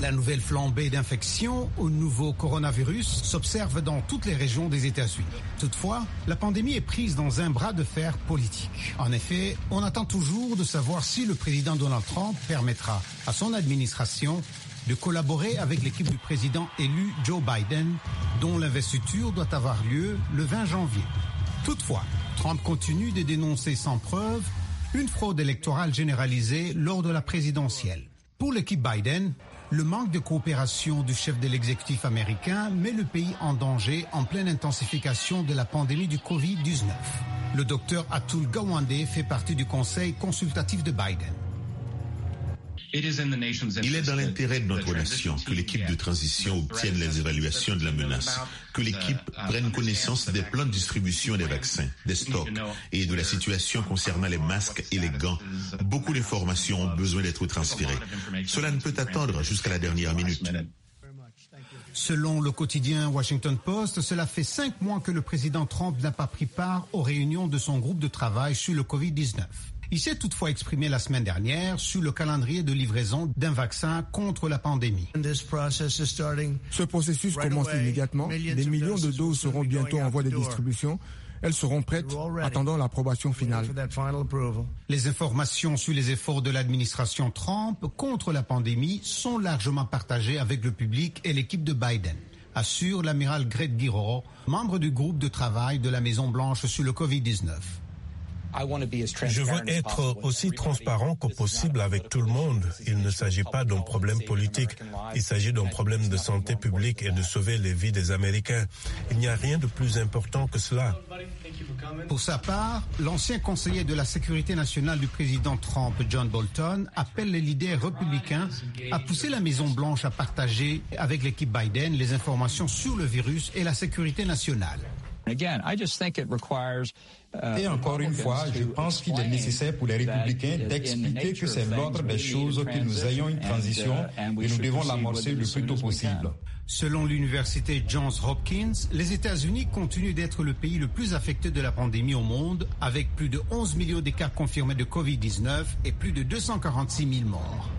La nouvelle flambée d'infections au nouveau coronavirus s'observe dans toutes les régions des États-Unis. Toutefois, la pandémie est prise dans un bras de fer politique. En effet, on attend toujours de savoir si le président Donald Trump permettra à son administration de collaborer avec l'équipe du président élu Joe Biden, dont l'investiture doit avoir lieu le 20 janvier. Toutefois, Trump continue de dénoncer sans preuve une fraude électorale généralisée lors de la présidentielle. Pour l'équipe Biden, le manque de coopération du chef de l'exécutif américain met le pays en danger en pleine intensification de la pandémie du Covid-19. Le docteur Atul Gawande fait partie du conseil consultatif de Biden. Il est dans l'intérêt de notre nation que l'équipe de transition obtienne les évaluations de la menace, que l'équipe prenne connaissance des plans de distribution des vaccins, des stocks et de la situation concernant les masques et les gants. Beaucoup d'informations ont besoin d'être transférées. Cela ne peut attendre jusqu'à la dernière minute. Selon le quotidien Washington Post, cela fait cinq mois que le président Trump n'a pas pris part aux réunions de son groupe de travail sur le Covid-19. Il s'est toutefois exprimé la semaine dernière sur le calendrier de livraison d'un vaccin contre la pandémie. Ce processus commence immédiatement. Des millions de doses seront bientôt en voie de distribution. Elles seront prêtes, attendant l'approbation finale. Les informations sur les efforts de l'administration Trump contre la pandémie sont largement partagées avec le public et l'équipe de Biden, assure l'amiral Greg Guiraud, membre du groupe de travail de la Maison-Blanche sur le Covid-19. Je veux être aussi transparent que possible avec tout le monde. Il ne s'agit pas d'un problème politique, il s'agit d'un problème de santé publique et de sauver les vies des Américains. Il n'y a rien de plus important que cela. Pour sa part, l'ancien conseiller de la sécurité nationale du président Trump, John Bolton, appelle les leaders républicains à pousser la Maison-Blanche à partager avec l'équipe Biden les informations sur le virus et la sécurité nationale. Et encore une fois, je pense qu'il est nécessaire pour les républicains d'expliquer que c'est l'ordre des choses que nous ayons une transition et nous devons l'amorcer le plus tôt possible. Selon l'université Johns Hopkins, les États-Unis continuent d'être le pays le plus affecté de la pandémie au monde, avec plus de 11 millions de cas confirmés de Covid-19 et plus de 246 000 morts.